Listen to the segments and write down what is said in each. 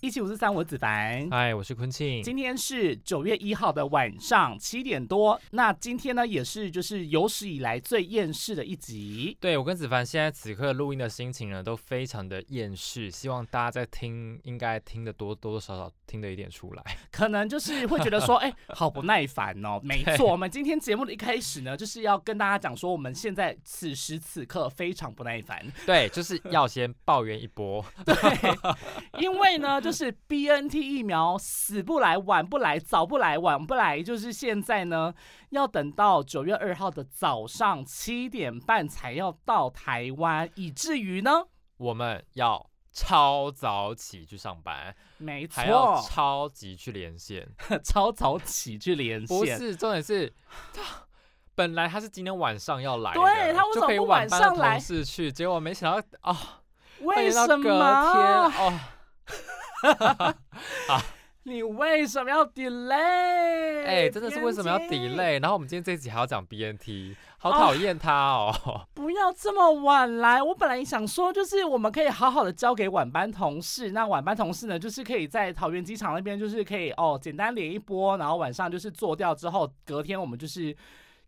一七五四三，我子凡。嗨，我是坤庆。今天是九月一号的晚上七点多。那今天呢，也是就是有史以来最厌世的一集。对我跟子凡现在此刻录音的心情呢，都非常的厌世。希望大家在听，应该听得多多多少少听得一点出来。可能就是会觉得说，哎，好不耐烦哦。没错，我们今天节目的一开始呢，就是要跟大家讲说，我们现在此时此刻非常不耐烦。对，就是要先抱怨一波。对，因为呢，就。就是 B N T 疫苗死不来，晚不来，早不来，晚不来，就是现在呢，要等到九月二号的早上七点半才要到台湾，以至于呢，我们要超早起去上班，没错，还要超级去连线，超早起去连线，不是重点是，本来他是今天晚上要来，对他为什么晚上来？同事去，结果没想到啊，为什么？天哦。啊！你为什么要 delay？哎，真的是为什么要 delay？然后我们今天这一集还要讲 BNT，好讨厌他哦！不要这么晚来，我本来想说，就是我们可以好好的交给晚班同事。那晚班同事呢，就是可以在桃园机场那边，就是可以哦，简单连一波，然后晚上就是做掉之后，隔天我们就是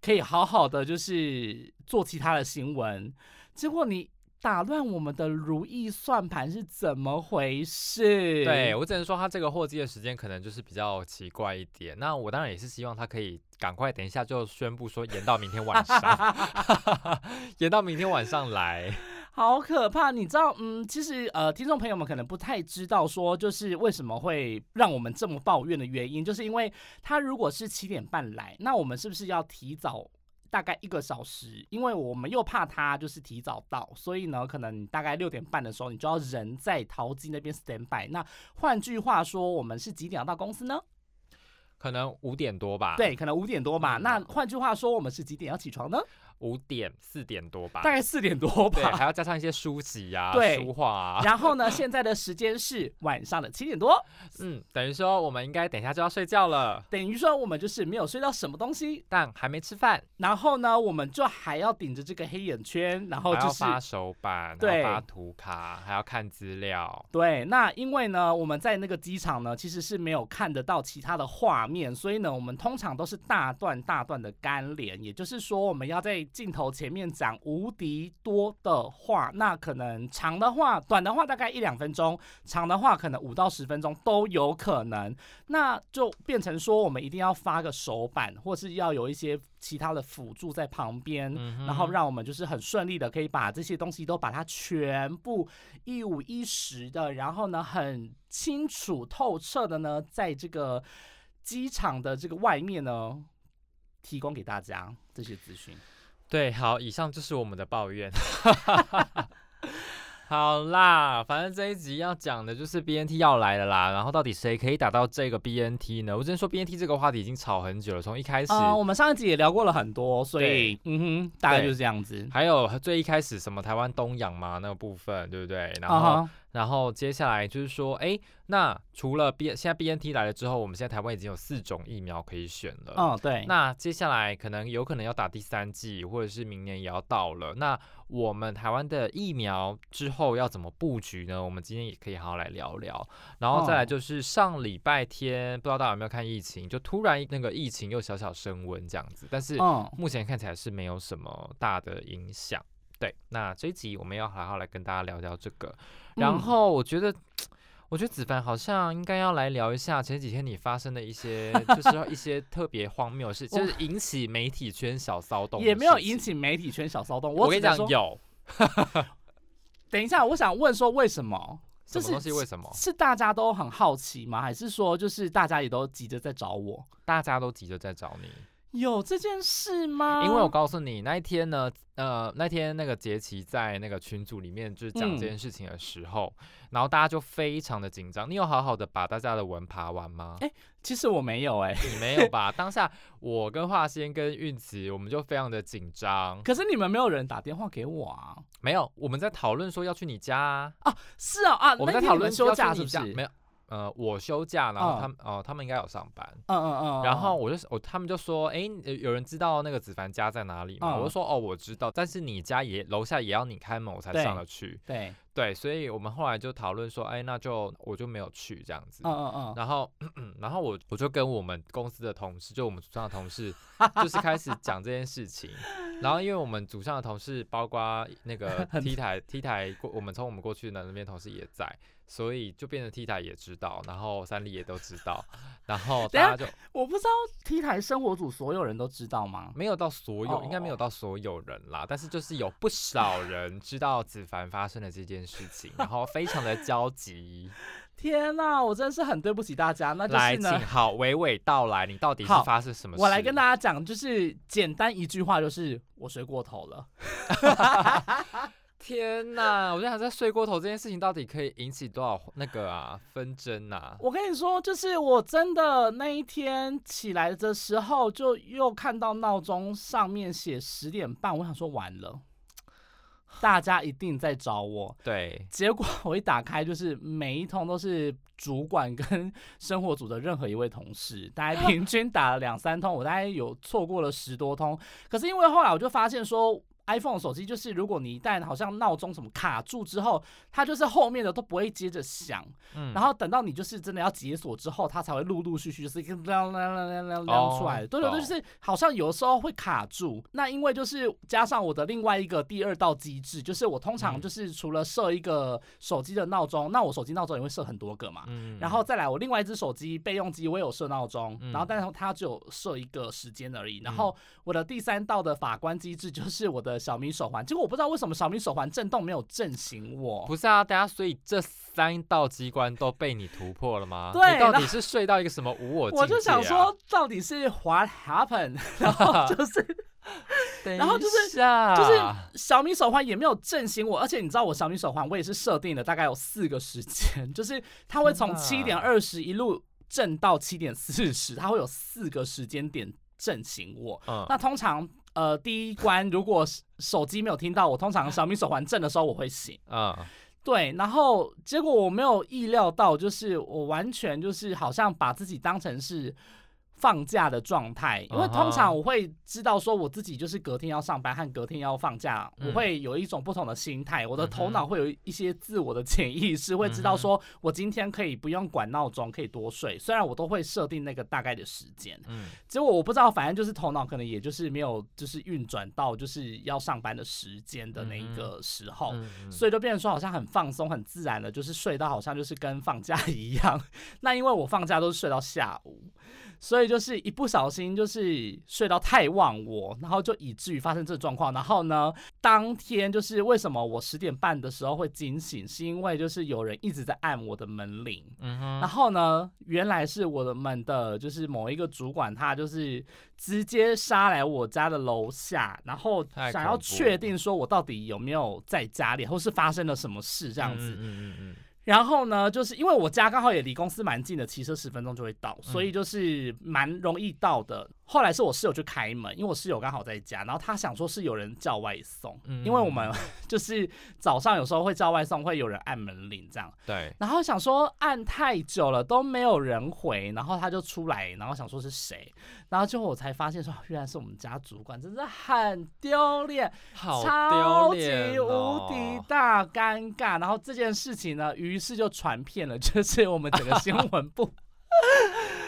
可以好好的就是做其他的新闻。结果你。打乱我们的如意算盘是怎么回事？对我只能说，他这个货机的时间可能就是比较奇怪一点。那我当然也是希望他可以赶快，等一下就宣布说延到明天晚上，延到明天晚上来。好可怕！你知道，嗯，其实呃，听众朋友们可能不太知道，说就是为什么会让我们这么抱怨的原因，就是因为他如果是七点半来，那我们是不是要提早？大概一个小时，因为我们又怕他就是提早到，所以呢，可能大概六点半的时候，你就要人在淘金那边 stand by。那换句话说，我们是几点要到公司呢？可能五点多吧。对，可能五点多吧。那换句话说，我们是几点要起床呢？五点四点多吧，大概四点多吧，还要加上一些书籍呀、书画啊。然后呢，现在的时间是晚上的七点多，嗯，等于说我们应该等一下就要睡觉了。等于说我们就是没有睡到什么东西，但还没吃饭。然后呢，我们就还要顶着这个黑眼圈，然后就是发手板，对，发图卡，还要看资料。对，那因为呢，我们在那个机场呢，其实是没有看得到其他的画面，所以呢，我们通常都是大段大段的干连，也就是说，我们要在镜头前面。讲无敌多的话，那可能长的话、短的话大概一两分钟，长的话可能五到十分钟都有可能。那就变成说，我们一定要发个手板，或是要有一些其他的辅助在旁边，然后让我们就是很顺利的可以把这些东西都把它全部一五一十的，然后呢很清楚透彻的呢，在这个机场的这个外面呢，提供给大家这些资讯。对，好，以上就是我们的抱怨。好啦，反正这一集要讲的就是 BNT 要来了啦。然后到底谁可以打到这个 BNT 呢？我之前说 BNT 这个话题已经吵很久了，从一开始，我们上一集也聊过了很多，所以嗯哼，大概就是这样子。还有最一开始什么台湾东洋嘛那个部分，对不对？然后。然后接下来就是说，哎，那除了 B 现在 B N T 来了之后，我们现在台湾已经有四种疫苗可以选了。哦，对。那接下来可能有可能要打第三剂，或者是明年也要到了。那我们台湾的疫苗之后要怎么布局呢？我们今天也可以好好来聊聊。然后再来就是上礼拜天，不知道大家有没有看疫情，就突然那个疫情又小小升温这样子，但是目前看起来是没有什么大的影响。对，那这一集我们要好好来跟大家聊聊这个。然后我觉得，我觉得子凡好像应该要来聊一下前几天你发生的一些，就是一些特别荒谬的事，就是引起媒体圈小骚动。也没有引起媒体圈小骚动，我跟你讲有。等一下，我想问说为什么？什么东西？为什么？是大家都很好奇吗？还是说就是大家也都急着在找我？大家都急着在找你。有这件事吗？因为我告诉你，那一天呢，呃，那天那个杰奇在那个群组里面就是讲嗯这件事情的时候，然后大家就非常的紧张。你有好好的把大家的文爬完吗？哎其实我没有哎、你没有吧？当下我跟华仙跟运慈，我们就非常的紧张。可是你们没有人打电话给我啊？没有，我们在讨论说要去你家啊，是啊啊，我们在讨论要去休假是不是？你家，没有。呃，我休假，然后嗯他们哦、他们应该有上班，嗯嗯嗯，然后我就我他们就说，哎、呃有人知道那个子凡家在哪里吗？嗯我就说，哦，我知道，但是你家也楼下也要你开门，我才上得去。对，对，所以我们后来就讨论说，哎、那就我就没有去这样子。嗯嗯嗯，然后，然后我我就跟我们公司的同事，就我们组上的同事，就是开始讲这件事情。然后，因为我们组上的同事，包括那个 T 台 T 台过，我们从我们过去的那边同事也在，所以就变成 T 台也知道，然后三立也都知道，然后大家就我不知道 T 台生活组所有人都知道吗？没有到所有，应该没有哦到所有人啦，但是就是有不少人知道子凡发生了这件事情，然后非常的焦急。天呐，我真的是很对不起大家。那就，是呢请，好娓娓道来，你到底是发生什么事？我来跟大家讲，就是简单一句话，就是我睡过头了。天哪！我就想在睡过头这件事情到底可以引起多少那个啊纷争啊？我跟你说，就是我真的那一天起来的时候，就又看到闹钟上面写十点半，我想说完了，大家一定在找我。对，结果 我一打开，就是每一通都是主管跟 生活组的任何一位同事，大概平均打了两三通，我大概有错过了十多通。可是因为后来我就发现说。iPhone 手机就是，如果你一旦好像闹钟什么卡住之后，它就是后面的都不会接着响，嗯，然后等到你就是真的要解锁之后，它才会陆陆续续就是一个亮亮亮亮亮亮出来。哦对对对，就是好像有的时候会卡住。那因为就是加上我的另外一个第二道机制，就是我通常嗯就是除了设一个手机的闹钟，那我手机闹钟也会设很多个嘛。嗯然后再来，我另外一只手机备用机我也有设闹钟，嗯然后但是它只有设一个时间而已。然后我的第三道的法官机制就是我的小米手环，结果我不知道为什么小米手环震动没有震醒我。不是啊，大家所以这三道机关都被你突破了吗？对你到底是睡到一个什么无我？我就想说，到底是 what happened？然后就是 然后就是就是小米手环也没有震醒我，而且你知道我小米手环我也是设定了大概有四个时间，就是它会从天七哪点二十一路震到七点四十，它会有四个时间点震醒我。嗯那通常呃第一关如果手手机没有听到，我通常小米手环震的时候我会醒。啊对，然后结果我没有意料到，就是我完全就是好像把自己当成是放假的状态，因为通常我会知道说我自己就是隔天要上班和隔天要放假，嗯。我会有一种不同的心态，我的头脑会有一些自我的潜意识，会知道说我今天可以不用管闹钟，可以多睡，虽然我都会设定那个大概的时间，嗯。结果我不知道，反正就是头脑可能也就是没有就是运转到就是要上班的时间的那一个时候。所以就变成说好像很放松、很自然的，就是睡到好像就是跟放假一样。那因为我放假都是睡到下午，所以就是一不小心就是睡到太忘我，然后就以至于发生这个状况。然后呢，当天就是为什么我十点半的时候会惊醒，是因为就是有人一直在按我的门铃。嗯然，后呢，原来是我的们的就是某一个主管，他就是直接杀来我家的楼下，然后想要确定说我到底有没有在家里，或是发生了什么事这样子。嗯嗯嗯然后呢，就是因为我家刚好也离公司蛮近的，骑车十分钟就会到，嗯所以就是蛮容易到的。后来是我室友去开门，因为我室友刚好在家，然后他想说是有人叫外送，嗯因为我们 就是早上有时候会叫外送，会有人按门铃这样。对，然后想说按太久了都没有人回，然后他就出来，然后想说是谁，然后最后我才发现说原来是我们家主管，真的很丢脸，好超级丢脸无哦敌大尴尬。然后这件事情呢，于是就传遍了，就是我们整个新闻部。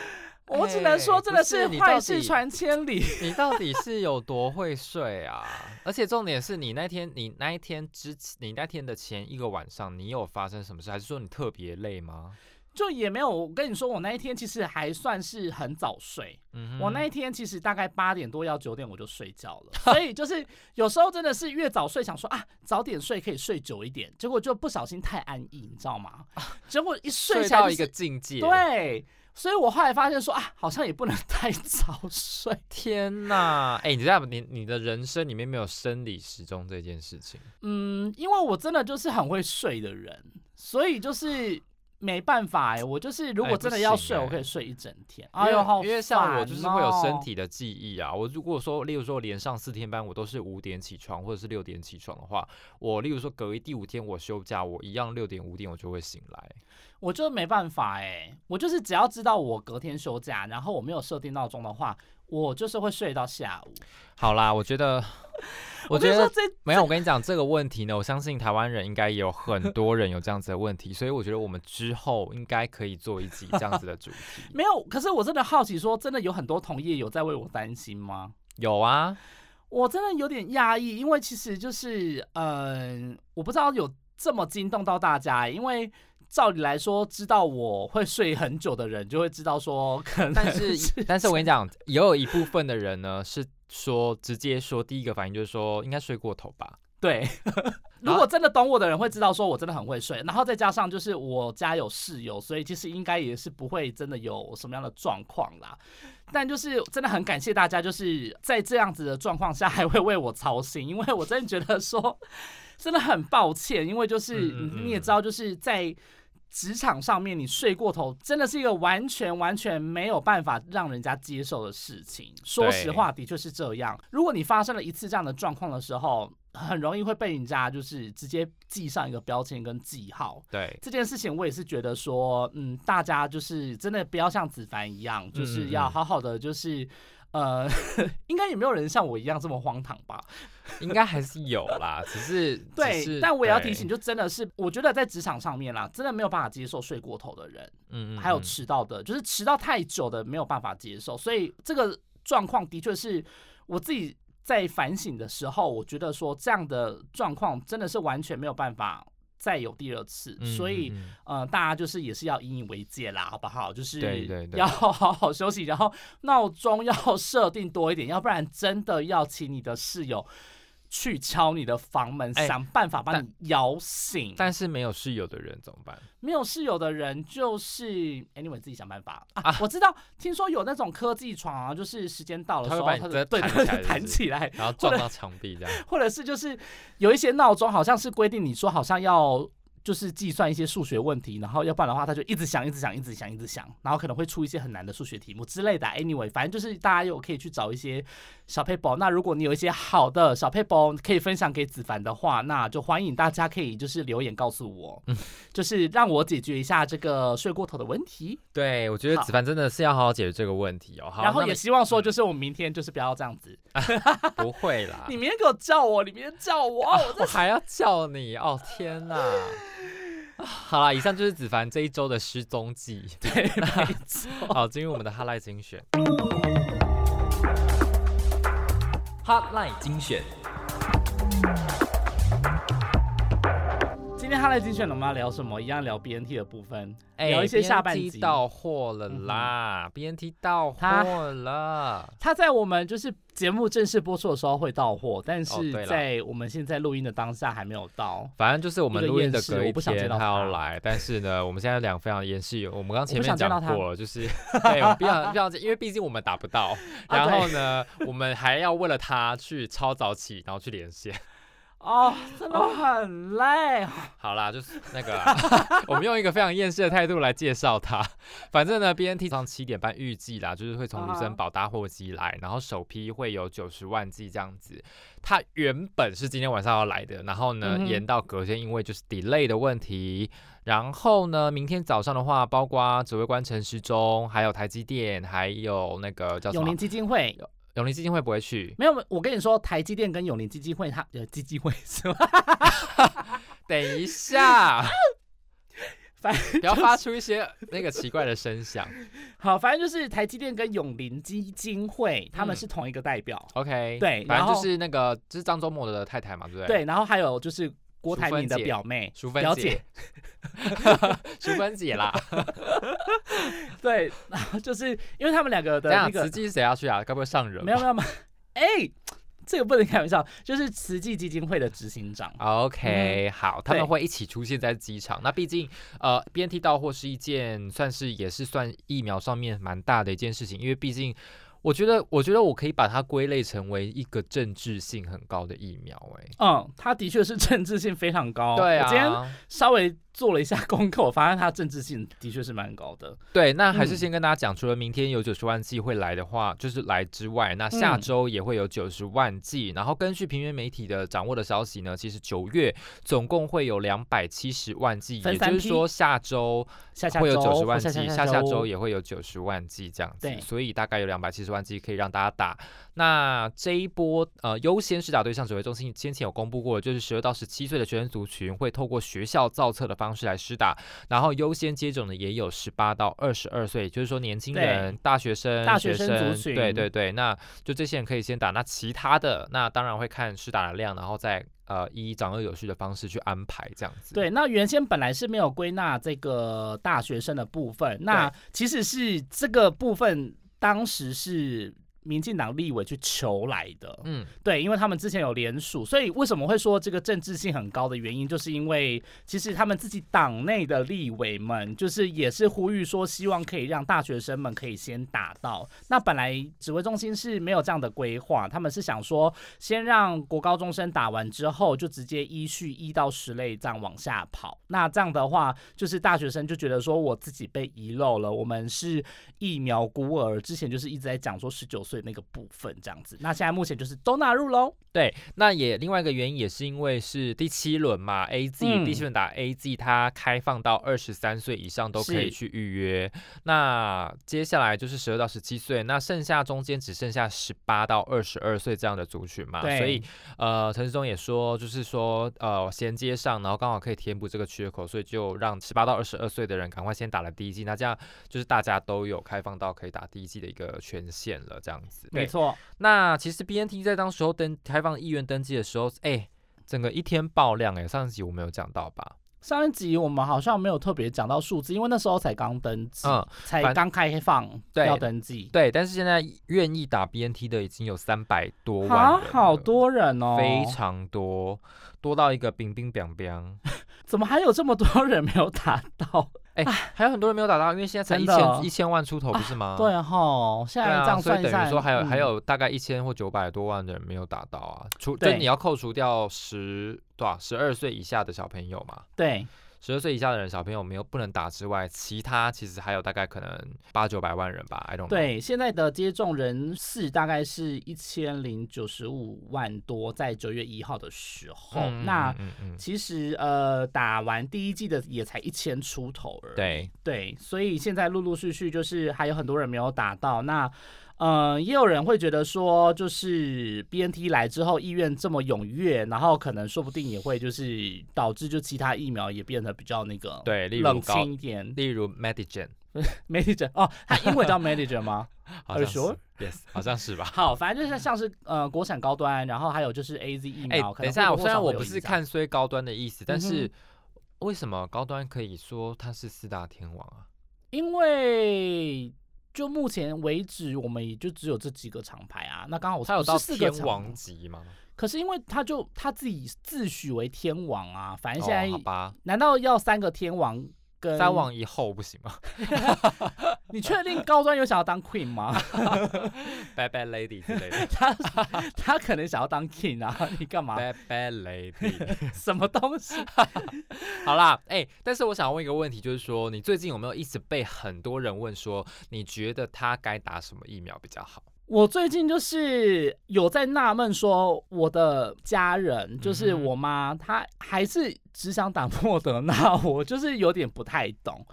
我只能说，哎真的是坏事传千里。你到底是有多会睡啊？而且重点是你那天，你那一天之，你那天的前一个晚上，你有发生什么事？还是说你特别累吗？就也没有，我跟你说，我那一天其实还算是很早睡。嗯，我那一天其实大概八点多要九点我就睡觉了，所以就是 有时候真的是越早睡，想说啊早点睡可以睡久一点，结果就不小心太安逸，你知道吗？结果一睡睡到一个起来就是境界，，对。所以我后来发现说啊，好像也不能太早睡。天呐，哎、你知道，你你的人生里面没有生理时钟这件事情，嗯，因为我真的就是很会睡的人，所以就是没办法哎、我就是如果真的要睡，我可以睡一整天。因为哎呦，好因为像我就是会有身哦体的记忆啊。我如果说，例如说连上四天班，我都是五点起床或者是六点起床的话，我例如说隔一第五天我休假，我一样六点五点我就会醒来。我就没办法哎、我就是只要知道我隔天休假，然后我没有设定闹钟的话，我就是会睡到下午。好啦，我觉得，我觉得没有。我跟你讲这个问题呢，我相信台湾人应该也有很多人有这样子的问题，所以我觉得我们之后应该可以做一集这样子的主题。没有，可是我真的好奇说，真的有很多同业有在为我担心吗？有啊，我真的有点讶异，因为其实就是，嗯、我不知道有这么惊动到大家欸，因为照理来说，知道我会睡很久的人，就会知道说，可能但 是但是我跟你讲，也有一部分的人呢是说直接说第一个反应就是说应该睡过头吧。对，如果真的懂我的人会知道说我真的很会睡，然后再加上就是我家有室友，所以其实应该也是不会真的有什么样的状况啦。但就是真的很感谢大家，就是在这样子的状况下 还会为我操心，因为我真的觉得说真的很抱歉，因为就是你也知道，就是在。职场上面，你睡过头真的是一个完全完全没有办法让人家接受的事情。说实话，的确是这样。如果你发生了一次这样的状况的时候，很容易会被人家就是直接记上一个标签跟记号。对，这件事情我也是觉得说，嗯，大家就是真的不要像子凡一样，就是嗯要好好的，就是呃，应该也没有人像我一样这么荒唐吧？应该还是有啦，只是对是，但我也要提醒，就真的是，我觉得在职场上面啦，真的没有办法接受睡过头的人，嗯嗯，还有嗯迟到的，就是迟到太久的没有办法接受，所以这个状况的确是我自己在反省的时候，我觉得说这样的状况真的是完全没有办法再有第二次，嗯所以。呃，大家就是也是要引以为戒啦，好不好？就是要好好休息，然后闹钟要设定多一点，要不然真的要请你的室友去敲你的房门，哎想办法把你摇醒。但是没有室友的人怎么办？没有室友的人，就是 anyway 自己想办法啊。啊我知道，听说有那种科技床啊，就是时间到了的时候，把你直接弹起来，然后撞到墙壁这样？或者是就是有一些闹钟好像是规定你说好像要就是计算一些数学问题，然后要不然的话他就一直想一直想一直想一直想，然后可能会出一些很难的数学题目之类的。Anyway，反正就是大家有可以去找一些小 paper。那如果你有一些好的小 paper 可以分享给子凡的话，那就欢迎大家可以就是留言告诉我，嗯就是让我解决一下这个睡过头的问题。对，我觉得子凡真的是要好好解决这个问题哦。好，然后也希望说，就是我们明天就是不要这样子，不会啦你，明天给我叫我，你明天叫我，我我还要叫你哦，天哪！啊 好啦，以上就是子凡这一周的失踪记。对，没错。好，进入我们的哈赖精选。Hotline 精选，今天哈雷精选我们要聊什么？一样聊 BNT 的部分，哎聊一些下半集。到货了啦、b n t 到货了。他在我们就是节目正式播出的时候会到货，但哦是对在我们现在录音的当下还没有到。反正就是我们录音的隔一我不想见到天他要来，但是呢，我们现在两个非常严肃，我们刚刚前面讲过了，就是 对，我们不要不要，因为毕竟我们打不到，啊然后呢，我们还要为了他去超早起，然后去连线。哦，真的很累。好啦，就是那个啦，我们用一个非常厌世的态度来介绍它。反正呢，BNT 上七点半预计啦，就是会从卢森堡搭货机来，然后首批会有九十万剂这样子。它原本是今天晚上要来的，然后呢、嗯延到隔天，因为就是 delay 的问题。然后呢，明天早上的话，包括指挥官陈时中，还有台积电，还有那个叫什么永林基金会永林基金会不会去？没有，我跟你说，台积电跟永林基金会，它呃基金会是吗？等一下，反不要发出一些那个奇怪的声响。好，反正就是台积电跟永林基金会，他们嗯是同一个代表。OK，对反正就是那个，就是张忠谋的太太嘛，对不对？，对，然后还有就是郭台铭的表妹，淑芬姐表姐，淑芬姐啦。对，然 后就是因为他们两个的这样，那个慈济是谁要去啊？该不会上人吧？没有没有没有，哎、这个不能开玩笑，就是慈济基金会的执行长。OK，、好，他们对会一起出现在机场。那毕竟，呃，BNT 到货是一件算是也是算疫苗上面蛮大的一件事情，因为毕竟，我觉得，我觉得我可以把它归类成为一个政治性很高的疫苗、欸。嗯，它的确是政治性非常高。对我今天啊，稍微做了一下功课，我发现它政治性的确是蛮高的。对，那还是嗯先跟大家讲，除了明天有九十万剂会来的话，就是来之外，那下嗯周也会有九十万剂。然后根据平原媒体的掌握的消息呢，其实九月总共会有两百七十万剂，也就是说下周下下会有周九十万剂，下下周周也会有九十万剂这样子对，所以大概有两百七十万剂可以让大家打。那这一波呃优先施打对象指挥中心先前有公布过，就是十二到十七岁的学生族群会透过学校造册的方式来施打，然后优先接种的也有十八到二十二岁，就是说年轻人、大学生、大学学生族群对对对，那就这些人可以先打，那其他的那当然会看施打的量，然后再呃依长幼有序的方式去安排这样子。对，那原先本来是没有归纳这个大学生的部分，那其实是这个部分当时是民进党立委去求来的。嗯，对，因为他们之前有联署，所以为什么会说这个政治性很高的原因，就是因为其实他们自己党内的立委们，就是也是呼吁说，希望可以让大学生们可以先打到。那本来指挥中心是没有这样的规划，他们是想说，先让国高中生打完之后，就直接依序一到十类这样往下跑。那这样的话，就是大学生就觉得说我自己被遗漏了，我们是疫苗孤儿，之前就是一直在讲说十九岁那个部分这样子。那现在目前就是都纳入喽。对，那也另外一个原因也是因为是第七轮嘛，A Z、嗯第七轮打 A Z，它开放到二十三岁以上都可以去预约。那接下来就是十二到十七岁，那剩下中间只剩下十八到二十二岁这样的族群嘛，对所以呃，陈志忠也说，就是说呃衔接上，然后刚好可以填补这个缺口，所以就让十八到二十二岁的人赶快先打了第一剂，那这样就是大家都有开放到可以打第一剂的一个权限了，这样子。没错，那其实 BNT 在当时候登开放意愿登记的时候，哎、整个一天爆量哎、上一集我没有讲到吧？上一集我们好像没有特别讲到数字，因为那时候才刚登记，嗯，才刚开放对要登记，对，但是现在愿意打 BNT 的已经有三百多万好多人哦，非常多，多到一个冰冰冰冰。怎么还有这么多人没有打到？哎、还有很多人没有打到，因为现在才一千一千万出头，不是吗？对哈，现在这样所以算一算，等于说还有、还嗯有大概一千或九百多万的人没有打到啊，除就对。你要扣除掉十多少十二岁以下的小朋友嘛，对十二岁以下的人小朋友没有不能打之外，其他其实还有大概可能八九百万人吧，I don't know。对，现在的接种人次大概是一千零九十五万多，在九月一号的时候，嗯，那嗯嗯嗯，其实呃打完第一季的也才一千出头而已。对，对，所以现在陆陆续续就是还有很多人没有打到。那呃，也有人会觉得说，就是 BNT 来之后意愿这么踊跃，然后可能说不定也会就是导致就其他疫苗也变得比较那个对，例如冷，清一点。例如 Medigen，Manager 哦，它英文叫 Manager 吗？好像是，yes，好像是吧？好，反正就是像是呃国产高端，然后还有就是 A Z 疫哎、苗。可等一下，虽然我不是看衰高端的意思，但嗯是为什么高端可以说它是四大天王啊？因为就目前为止，我们也就只有这几个厂牌啊。那刚好我不是它有到四个天王级吗？可是因为他就他自己自诩为天王啊，反正现在、难道要三个天王跟三？王一后不行吗 你确定高端有想要当 queen 吗？？Bad Bad Lady 之类的 他他可能想要当 king 啊，你干嘛？，Bad Bad Lady。什么东西？好啦，哎、但是我想问一个问题，就是说，你最近有没有一直被很多人问说，你觉得他该打什么疫苗比较好？我最近就是有在纳闷，说我的家人，就是我妈，她还是只想打莫德纳，我就是有点不太懂。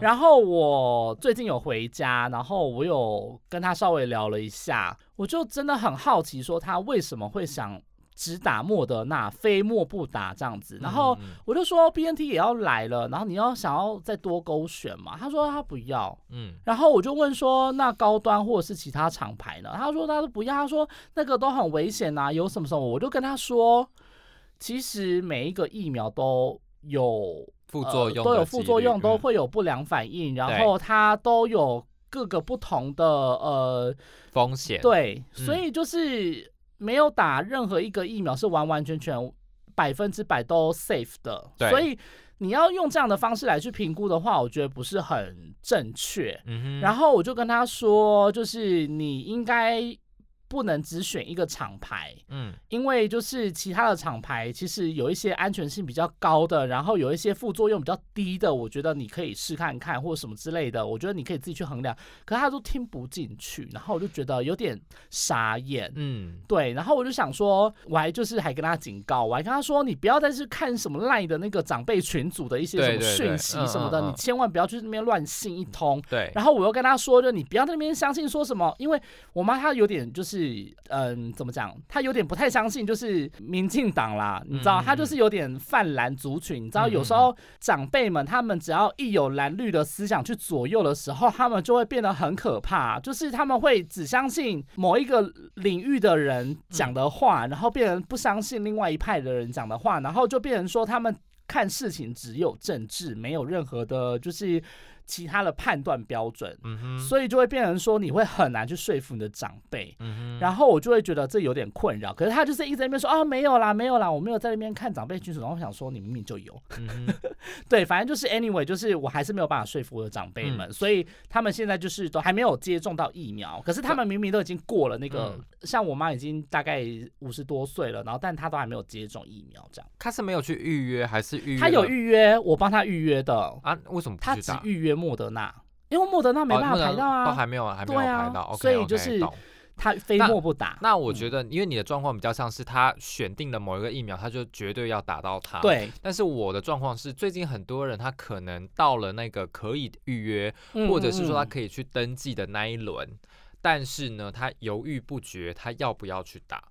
然后我最近有回家，然后我有跟她稍微聊了一下，我就真的很好奇，说她为什么会想只打莫德纳，非莫不打这样子。然后嗯我就说 B N T 也要来了，然后你要想要再多勾选嘛？他说他不要。嗯然后我就问说，那高端或者是其他厂牌呢？他说他都不要，他说那个都很危险呐、有什么什么？我就跟他说，其实每一个疫苗都有副作用、呃、都有副作用，都嗯会有不良反应，然后它都有各个不同的呃，风险。，对，嗯所以就是没有打任何一个疫苗是完完全全百分之百都 safe 的，所以你要用这样的方式来去评估的话，我觉得不是很正确。嗯，然后我就跟他说，就是你应该不能只选一个厂牌，嗯因为就是其他的厂牌其实有一些安全性比较高的，然后有一些副作用比较低的，我觉得你可以试看看或者什么之类的，我觉得你可以自己去衡量。可是他都听不进去，然后我就觉得有点傻眼。嗯对，然后我就想说，我还就是还跟他警告，我还跟他说，你不要再去看什么赖的那个长辈群组的一些什么讯息什么的，你千万不要去那边乱信一通。对，然后我又跟他说，就你不要在那边相信说什么，因为我妈她有点就是，嗯，怎么讲？他有点不太相信，就是民进党啦，你知道，嗯嗯她就是有点泛蓝族群，你知道，有时候长辈们他们只要一有蓝绿的思想去左右的时候，他们就会变得很可怕，就是他们会只相信某一个领域的人讲的话，然后变成不相信另外一派的人讲的话，然后就变成说他们看事情只有政治，没有任何的，就是其他的判断标准。所以就会变成说你会很难去说服你的长辈，然后我就会觉得这有点困扰。可是他就是一直在那边说啊没有啦没有啦，我没有在那边看长辈群组，然后我想说你明明就有，嗯，对，反正就是 anyway，就是我还是没有办法说服我的长辈嗯们，所以他们现在就是都还没有接种到疫苗，可是他们明明都已经过了那个，嗯像我妈已经大概五十多岁了，然后但她都还没有接种疫苗，这样，她是没有去预约还是预约？她有预约，我帮她预约的，啊？为什么不她？只预约莫德纳，因为莫德纳没哦办法排到啊，都还没有，还没有排到。所以就是他非那莫不打。那我觉得，因为你的状况比较像是他选定了某一个疫苗，他就绝对要打到它。。对，但是我的状况是，最近很多人他可能到了那个可以预约，嗯或者是说他嗯可以去登记的那一轮，但是呢，他犹豫不决，他要不要去打？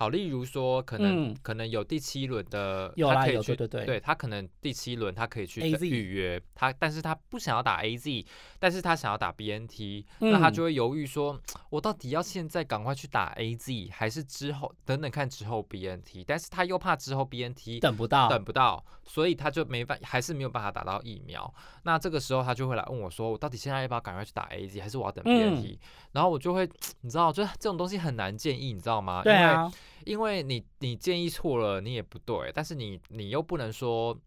好，例如说，可能、嗯可能有第七轮的，有啦他可以去，有对对对他可能第七轮他可以去 AZ 预约，他但是他不想要打 A Z，但是他想要打 B N T，、那他嗯就会犹豫说，我到底要现在赶快去打 A Z，还是之后等等看之后 B N T？但是他又怕之后 B N T 等不到，等不到，所以他就没办，还是没有办法打到疫苗。那这个时候他就会来问我说，我到底现在要不要赶快去打 A Z，还是我要等 B N T？、然后我就会，你知道，就这种东西很难建议，你知道吗？对啊，因为因为你你建议错了，你也不对，但是你你又不能说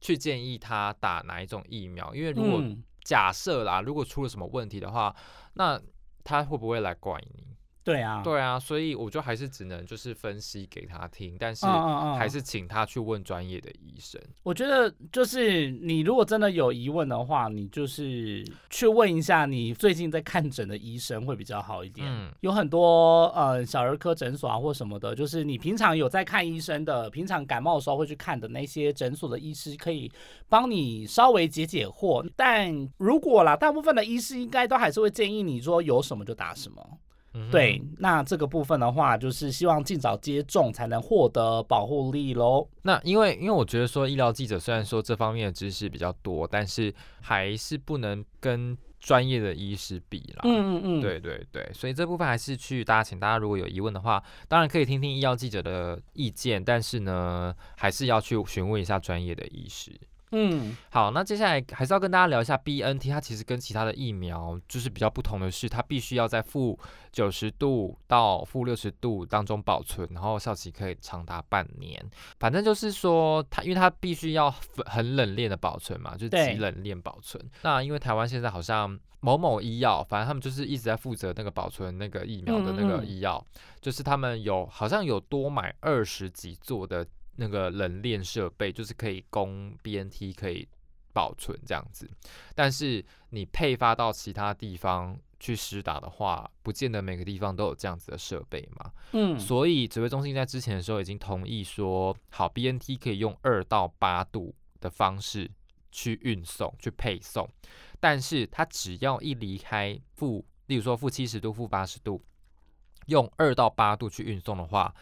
去建议他打哪一种疫苗，因为如果嗯，假设啦，如果出了什么问题的话，那他会不会来怪你？对啊，对啊，所以我就还是只能就是分析给他听，但是还是请他去问专业的医生。我觉得就是你如果真的有疑问的话，你就是去问一下你最近在看诊的医生会比较好一点。嗯有很多呃小儿科诊所啊或什么的，就是你平常有在看医生的，平常感冒的时候会去看的那些诊所的医师，可以帮你稍微解解惑。但如果啦，大部分的医师应该都还是会建议你说有什么就打什么。嗯对，那这个部分的话，就是希望尽早接种才能获得保护力喽。那因为因为我觉得说医疗记者虽然说这方面的知识比较多，但是还是不能跟专业的医师比啦。嗯嗯嗯，对对对，所以这部分还是去大家，请大家如果有疑问的话，当然可以听听医药记者的意见，但是呢，还是要去询问一下专业的医师。嗯好，那接下来还是要跟大家聊一下 B N T，它其实跟其他的疫苗就是比较不同的是，它必须要在负九十度到负六十度当中保存，然后效期可以长达半年。反正就是说，它因为它必须要很很冷链的保存嘛，就是极冷链保存。那因为台湾现在好像某某医药，反正他们就是一直在负责那个保存那个疫苗的那个医药，就是他们有好像有多买二十几座的那个冷链设备，就是可以供 BNT 可以保存这样子。但是你配发到其他地方去施打的话，不见得每个地方都有这样子的设备嘛。嗯，所以指挥中心在之前的时候已经同意说，好 BNT 可以用二到八度的方式去运送、去配送，但是它只要一离开负，例如说负七十度、负八十度，用二到八度去运送的话，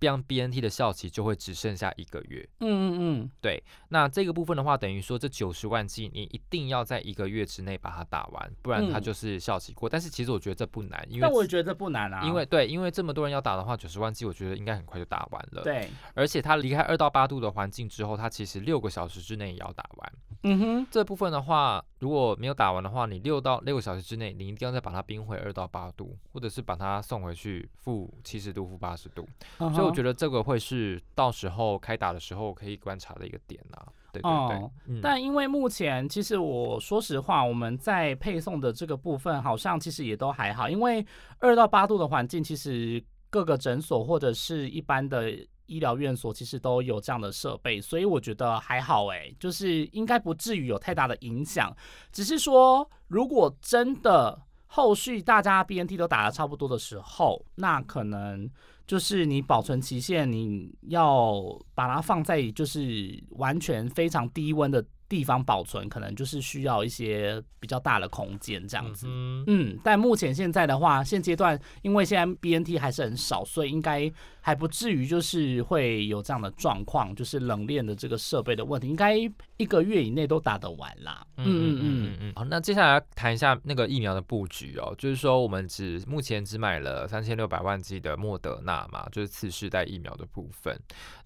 让 BNT 的效期就会只剩下一个月。嗯嗯嗯，对，那这个部分的话，等于说这九十万剂你一定要在一个月之内把它打完，不然它嗯就是效期过。但是其实我觉得这不难，因为但我觉得这不难啊，因为对，因为这么多人要打的话，九十万剂我觉得应该很快就打完了。，对，而且它离开二到八度的环境之后，它其实六个小时之内也要打完。嗯哼，这部分的话，如果没有打完的话，你六到六个小时之内，你一定要再把它冰回二到八度，或者是把它送回去负七十度、负八十度。所以我觉得，得这个会是到时候开打的时候可以观察的一个点啊。对对对，哦嗯但因为目前其实我说实话，我们在配送的这个部分好像其实也都还好，因为二到八度的环境，其实各个诊所或者是一般的医疗院所其实都有这样的设备，所以我觉得还好诶，就是应该不至于有太大的影响。只是说，如果真的后续大家 BNT 都打的差不多的时候，那可能就是你保存期限，你要把它放在就是完全非常低温的地方保存，可能就是需要一些比较大的空间这样子。嗯嗯，但目前现在的话，现阶段因为现在 BNT 还是很少，所以应该还不至于就是会有这样的状况，就是冷链的这个设备的问题，应该一个月以内都打得完啦。嗯嗯嗯，嗯。好，那接下来谈一下那个疫苗的布局哦，就是说我们只目前只买了三千六百万剂的莫德纳嘛，就是次世代疫苗的部分。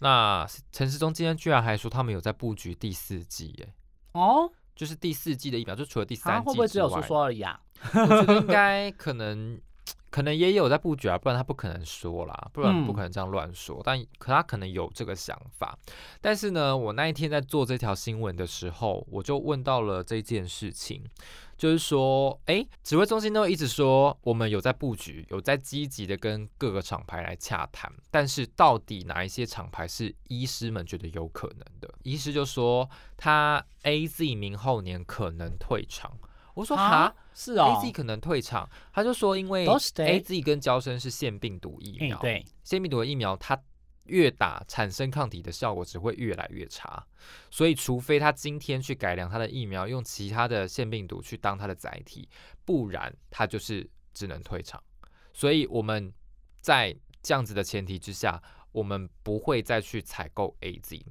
那陈世忠今天居然还说他们有在布局第四季，耶，哦，就是第四季的疫苗，就除了第啊三季会不会只有说说而已啊？我觉得应该可能。可能也有在布局啊，不然他不可能说啦，不然不嗯可能这样乱说。但可他可能有这个想法，但是呢，我那一天在做这条新闻的时候，我就问到了这件事情，就是说，诶，指挥中心都一直说我们有在布局，有在积极的跟各个厂牌来洽谈，但是到底哪一些厂牌是医师们觉得有可能的？医师就说他 A Z 明后年可能退场。我说啊？哈？是哦，A Z 可能退场，他就说因为都是的 A Z 跟交生是腺病毒疫苗，腺病毒的疫苗它越打产生抗体的效果只会越来越差，所以除非他今天去改良他的疫苗，用其他的腺病毒去当它的载体，不然他就是只能退场。所以我们在这样子的前提之下，我们不会再去采购 A Z，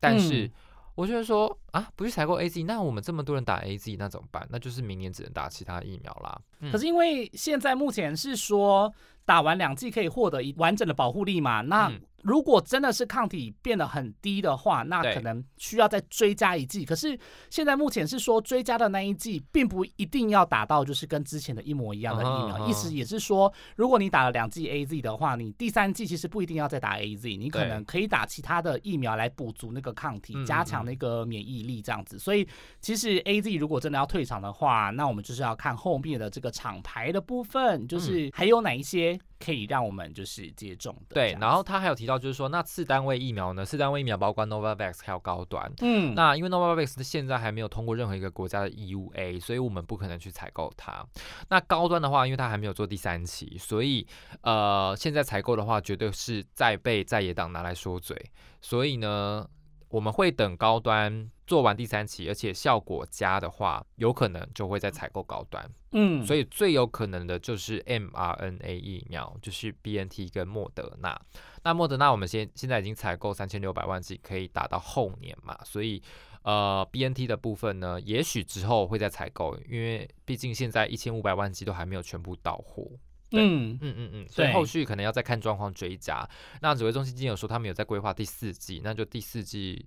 但是。嗯我觉得说啊，不去采购 A Z，那我们这么多人打 A Z，那怎么办？那就是明年只能打其他疫苗啦。嗯可是因为现在目前是说打完两剂可以获得一完整的保护力嘛，那嗯如果真的是抗体变得很低的话，那可能需要再追加一剂。可是现在目前是说追加的那一剂并不一定要打到就是跟之前的一模一样的疫苗，意思也是说，如果你打了两剂 A Z 的话，你第三剂其实不一定要再打 A Z，你可能可以打其他的疫苗来补足那个抗体嗯，加强那个免疫力这样子。所以其实 A Z 如果真的要退场的话，那我们就是要看后面的这个厂牌的部分，就是还有哪一些可以让我们就是接种的。对然后他还有提到，就是说，那次单位疫苗呢？次单位疫苗包括 Novavax 还有高端。嗯，那因为 Novavax 现在还没有通过任何一个国家的 EUA，所以我们不可能去采购它。那高端的话，因为它还没有做第三期，所以呃，现在采购的话，绝对是在被在野党拿来说嘴。所以呢，我们会等高端做完第三期，而且效果佳的话，有可能就会再采购高端。嗯，所以最有可能的就是 mRNA 疫苗，就是 BNT 跟莫德纳。那莫德纳我们现现在已经采购三千六百万剂，可以打到后年嘛，所以呃 BNT 的部分呢，也许之后会再采购，因为毕竟现在一千五百万剂都还没有全部到货。对。嗯。嗯嗯嗯，所以后续可能要再看状况追加。那指挥中心今天有说他们有在规划第四季，那就第四季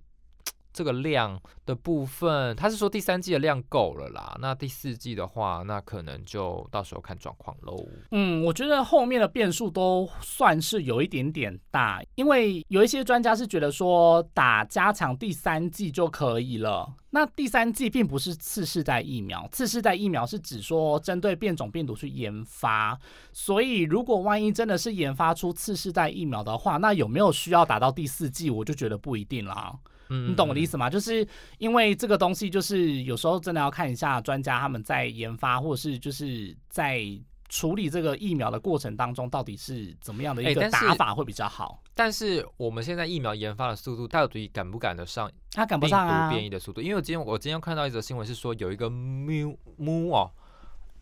这个量的部分，他是说第三季的量够了啦。那第四季的话，那可能就到时候看状况喽。嗯，我觉得后面的变数都算是有一点点大，因为有一些专家是觉得说打加强第三剂就可以了。那第三剂并不是次世代疫苗，次世代疫苗是指说针对变种病毒去研发，所以如果万一真的是研发出次世代疫苗的话，那有没有需要打到第四剂，我就觉得不一定啦。嗯你懂我的意思？吗？就是因为这个东西，就是有时候真的要看一下专家他们在研发，或者是就是在处理这个疫苗的过程当中，到底是怎么样的一个打法会比较好。但是我们现在疫苗研发的速度，到底赶不赶得上它赶不上啊毒！变异的速度？因为我今天我今天看到一则新闻是说有一个 mu mu 哦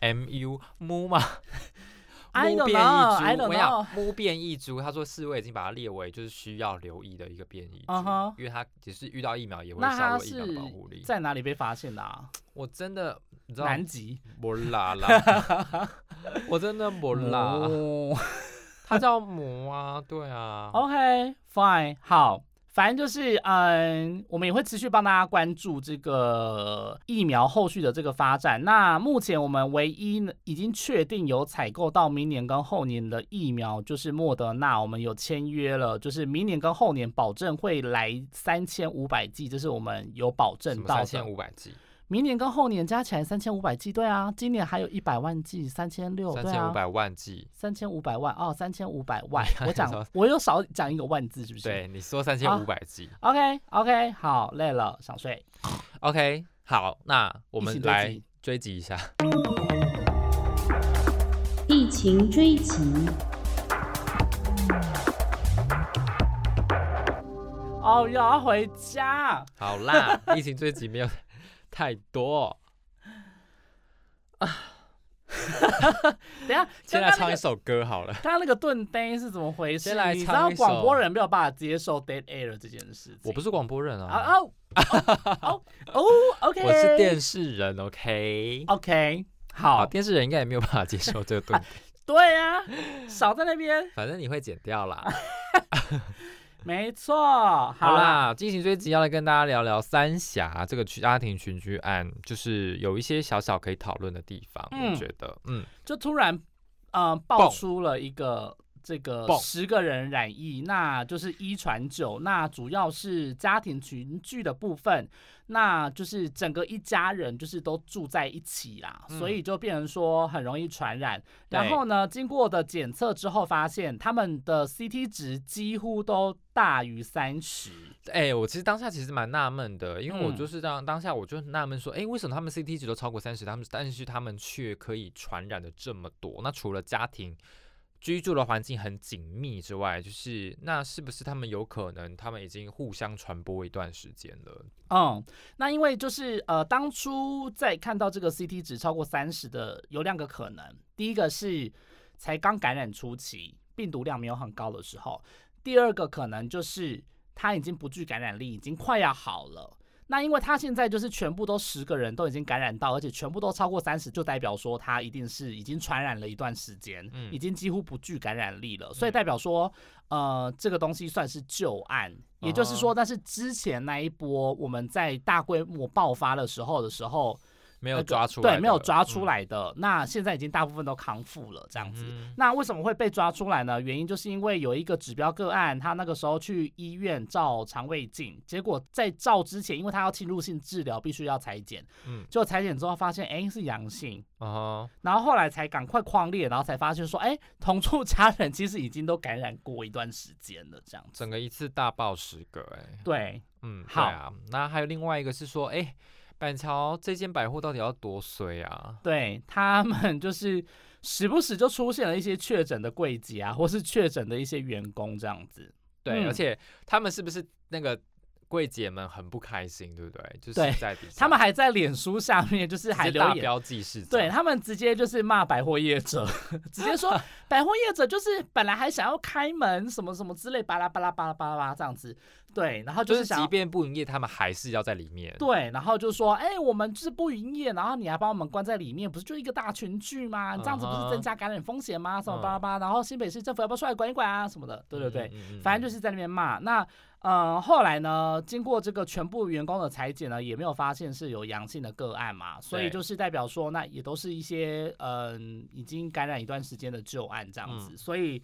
，m u mu 嘛。I don't 变异 know, 株 I don't 我想 know 木变异株，他说四位已经把它列为就是需要留意的一个变异株因为它只是遇到疫苗也会那它削弱疫苗保护力。在哪里被发现的啊？我真的你知道南极。不拉拉，我真的不啦，哦 它叫魔啊，对啊，OK fine 好。反正就是，嗯，我们也会持续帮大家关注这个疫苗后续的这个发展。那目前我们唯一已经确定有采购到明年跟后年的疫苗，就是莫德纳，我们有签约了，就是明年跟后年保证会来三千五百剂，这是我们有保证到的。三千五百剂，明年跟后年加起来三千五百剂，对啊，今年还有一百万剂，三千六，对啊三千五，百万剂。三千五百万哦，三千五百万 你，我讲我又少讲一个万字，是不是？对，你说三千五百剂。，OK OK，好，累了，想睡。OK，好，那我疫们来追击追击一下。疫情追击，哦，要回家。好啦，疫情追击没有太多，等一下，先来唱一首歌好了。刚刚那个顿呆是怎么回事？先来你知道广播人没有办法接受 dead air 这件事情。我不是广播人啊啊，哦哦，OK，我是电视人，OK。OK，好，好，电视人应该也没有办法接受这个顿，对啊，少在那边，反正你会剪掉啦。没错，好好啦，啦，进行追集要来跟大家聊聊三峡这个家庭群居案，就是有一些小小可以讨论的地方，嗯。我觉得，嗯，就突然呃爆出了一个这个十个人染疫，那就是一传九，那主要是家庭群聚的部分，那就是整个一家人就是都住在一起啦，嗯所以就变成说很容易传染。然后呢，经过的检测之后，发现他们的 CT 值几乎都大于三十。哎、我其实当下其实蛮纳闷的，因为我嗯就是当当下我就纳闷说，哎、为什么他们 CT 值都超过三十，他们但是他们却可以传染的这么多？那除了家庭居住的环境很紧密之外，就是那是不是他们有可能他们已经互相传播一段时间了？嗯，那因为就是呃，当初在看到这个 CT 值超过三十的，有两个可能。第一个是才刚感染初期，病毒量没有很高的时候；第二个可能就是他已经不具感染力，已经快要好了。那因为他现在就是全部都十个人都已经感染到，而且全部都超过三十，就代表说他一定是已经传染了一段时间，嗯已经几乎不具感染力了，所以代表说，呃，这个东西算是旧案，也就是说，但是之前那一波我们在大规模爆发的时候的时候，没有抓出对，没有抓出嗯来的，那现在已经大部分都康复了，这样子。嗯那为什么会被抓出来呢？原因就是因为有一个指标个案，他那个时候去医院照肠胃镜，结果在照之前，因为他要侵入性治疗，必须要裁剪，嗯结果裁剪之后发现，哎、是阳性，哦，然后后来才赶快框列，然后才发现说，哎、同住家人其实已经都感染过一段时间了，这样子。整个一次大爆十个、哎，对，嗯，对好啊。那还有另外一个是说，哎、板桥这间百货到底要多衰啊？对他们就是 时不时就出现了一些确诊的柜姐啊，或是确诊的一些员工这样子。对，嗯而且他们是不是那个柜姐们很不开心，对不对？就是在底下，他们还在脸书下面就是直还留言，接大标记是，对他们直接就是骂百货业者，直接说 百货业者就是本来还想要开门什么什么之类，巴拉巴拉巴拉巴拉巴拉这样子。对，然后就就是。即便不营业，他们还是要在里面。对，然后就说，哎、我们就是不营业，然后你还把我们关在里面，不是就一个大群聚吗？你这样子不是增加感染风险吗？什么巴拉巴拉，然后新北市政府要不要出来管一管啊？什么的，对对对。嗯，嗯嗯反正就是在那边骂。那呃，后来呢，经过这个全部员工的裁剪呢，也没有发现是有阳性的个案嘛，所以就是代表说，那也都是一些嗯、已经感染一段时间的旧案这样子。嗯所以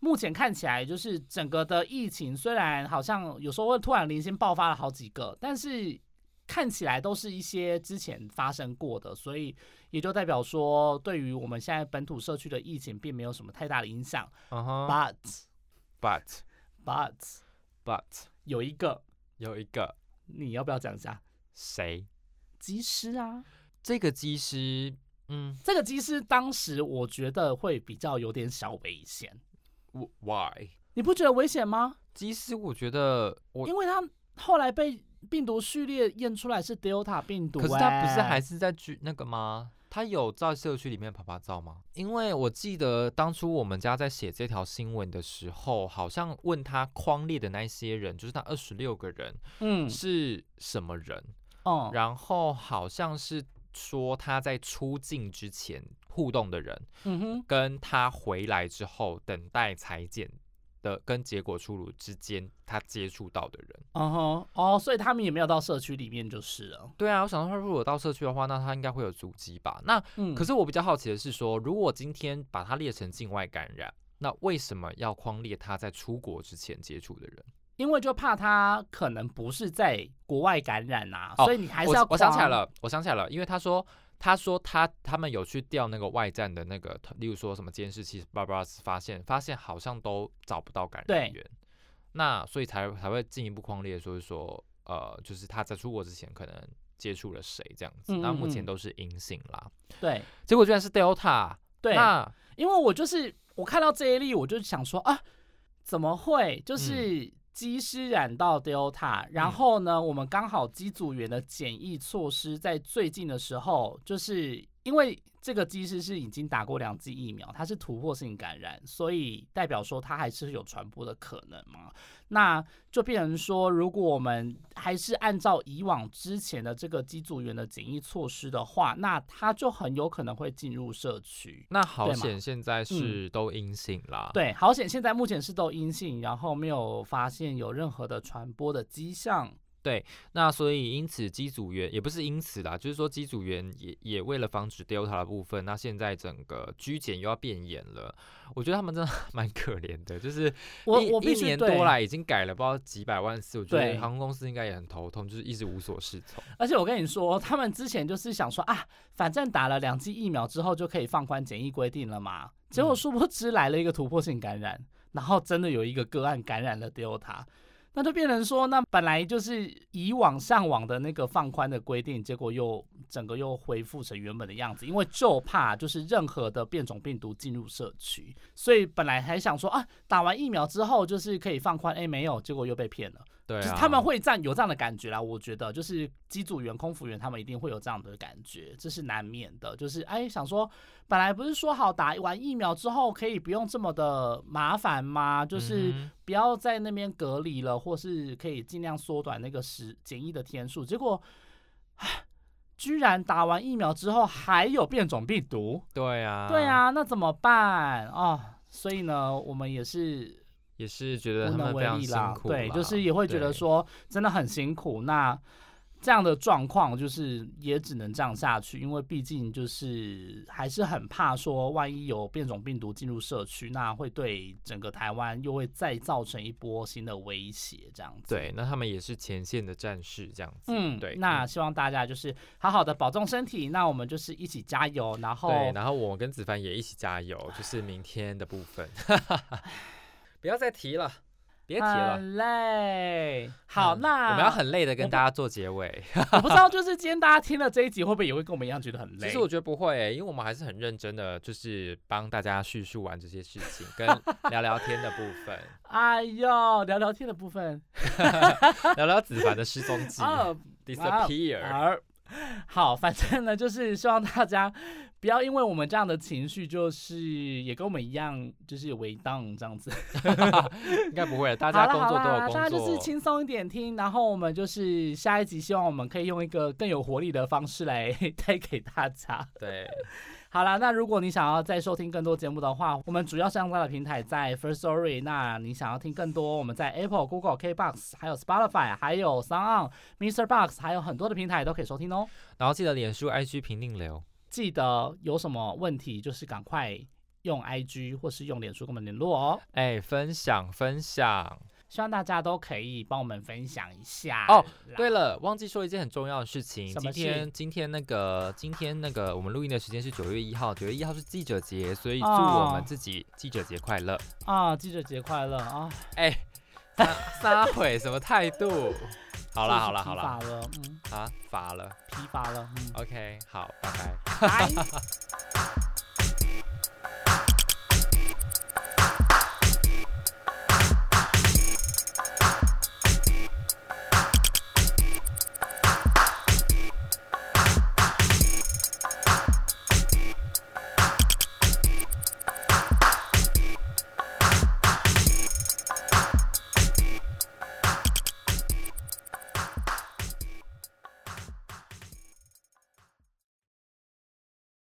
目前看起来，就是整个的疫情虽然好像有时候会突然零星爆发了好几个，但是。看起来都是一些之前发生过的，所以也就代表说，对于我们现在本土社区的疫情并没有什么太大的影响。But but but but 有一个，有一个你要不要讲一下？谁？机师啊，这个机师，嗯这个机师当时我觉得会比较有点小危险，w-，why？你不觉得危险吗？其实，我觉得我因为他后来被病毒序列验出来是 Delta 病毒、可是他不是哎还是在居那个吗？他有在社区里面拍拍照吗？因为我记得当初我们家在写这条新闻的时候，好像问他框列的那些人，就是他二十六个人嗯是什么人，哦然后好像是说他在出境之前互动的人，嗯哼跟他回来之后等待裁剪的跟结果出炉之间，他接触到的人。嗯哼，哦，所以他们也没有到社区里面就是了。对啊，我想说，他如果到社区的话，那他应该会有足迹吧？那嗯，可是我比较好奇的是说，如果今天把它列成境外感染，那为什么要框列他在出国之前接触的人？因为就怕他可能不是在国外感染啊、哦所以你还是要我我想起来，了，我想起来了，因为他说，他说他他们有去调那个外站的那个，例如说什么监视器，巴拉发现发现好像都找不到感染源，那所以才才会进一步框列，说是说，呃，就是他在出国之前可能接触了谁这样子，嗯那目嗯嗯。前都是阴性啦，对。结果居然是 Delta，对，那因为我就是我看到这一例，我就想说啊，怎么会？嗯。就是机师染到 Delta，、然后呢，我们刚好机组员的检疫措施在最近的时候，就是因为这个机师是已经打过两剂疫苗，他是突破性感染，所以代表说他还是有传播的可能嘛。那就变成说，如果我们还是按照以往之前的这个机组员的检疫措施的话，那他就很有可能会进入社区。那好险现在是都阴性啦，对，好险现在目前是都阴性，然后没有发现有任何的传播的迹象。那所以因此机组员也不是因此啦，就是说机组员也也为了防止 Delta 的部分，那现在整个居检又要变严了，我觉得他们真的 蛮可怜的，就是一我我必一年多来已经改了不知道几百万次，我觉得航空公司应该也很头痛，就是一直无所适从。而且我跟你说，他们之前就是想说啊，反正打了两剂疫苗之后就可以放宽检疫规定了嘛。结果嗯殊不知来了一个突破性感染，然后真的有一个个案感染了 Delta，那就变成说，那本来就是以往上网的那个放宽的规定，结果又整个又恢复成原本的样子，因为就怕就是任何的变种病毒进入社区，所以本来还想说啊，打完疫苗之后就是可以放宽，哎，没有，结果又被骗了。对啊，就是他们会这样有这样的感觉啦，我觉得就是机组员、空服员他们一定会有这样的感觉，这是难免的。就是哎，想说本来不是说好打完疫苗之后可以不用这么的麻烦吗？就是嗯不要在那边隔离了，或是可以尽量缩短那个时检疫的天数。结果，居然打完疫苗之后还有变种病毒，对啊，对，啊，那怎么办哦？所以呢，我们也是也是觉得他们非常辛苦对，就是也会觉得对说真的很辛苦。那这样的状况就是也只能这样下去，因为毕竟就是还是很怕说，万一有变种病毒进入社区，那会对整个台湾又会再造成一波新的威胁，这样子。对，那他们也是前线的战士这样子，嗯，对，那嗯希望大家就是好好的保重身体，那我们就是一起加油，然后对，然后我跟子凡也一起加油，就是明天的部分，不要再提了，别提了。很累。好，嗯那我们要很累的跟大家做结尾。我不知道，就是今天大家听了这一集，会不会也会跟我们一样觉得很累？其实我觉得不会、欸，因为我们还是很认真的，就是帮大家叙述完这些事情，跟 聊聊天的部分，哎呦，聊聊天的部分 聊聊子凡的失踪记啊，disappear。好，反正呢，就是希望大家不要因为我们这样的情绪，就是也跟我们一样，就是为当这样子。应该不会，大家工作都好啦，有大家就是工作。轻松一点听，然后我们就是下一集，希望我们可以用一个更有活力的方式来 带给大家。对，好啦，那如果你想要再收听更多节目的话，我们主要上架的平台在 First Story。那你想要听更多，我们在 Apple、Google、KBox，还有 Spotify，还有 Sound、Mr. Box，还有很多的平台都可以收听哦。然后记得脸书、IG 评定流。记得有什么问题，就是赶快用 IG 或是用脸书跟我们联络哦。哎，分享分享。希望大家都可以帮我们分享一下哦。对了，忘记说一件很重要的事情。什么今天今天那个今天那个我们录音的时间是九月一号，九月一号是记者节，所以祝我们哦自己记者节快乐。啊，记者节快乐啊！哎，撒撒 谎什么态度？好啦好啦好啦，疲乏了，嗯，啊，发了。批发了，嗯，OK，好，拜拜。拜。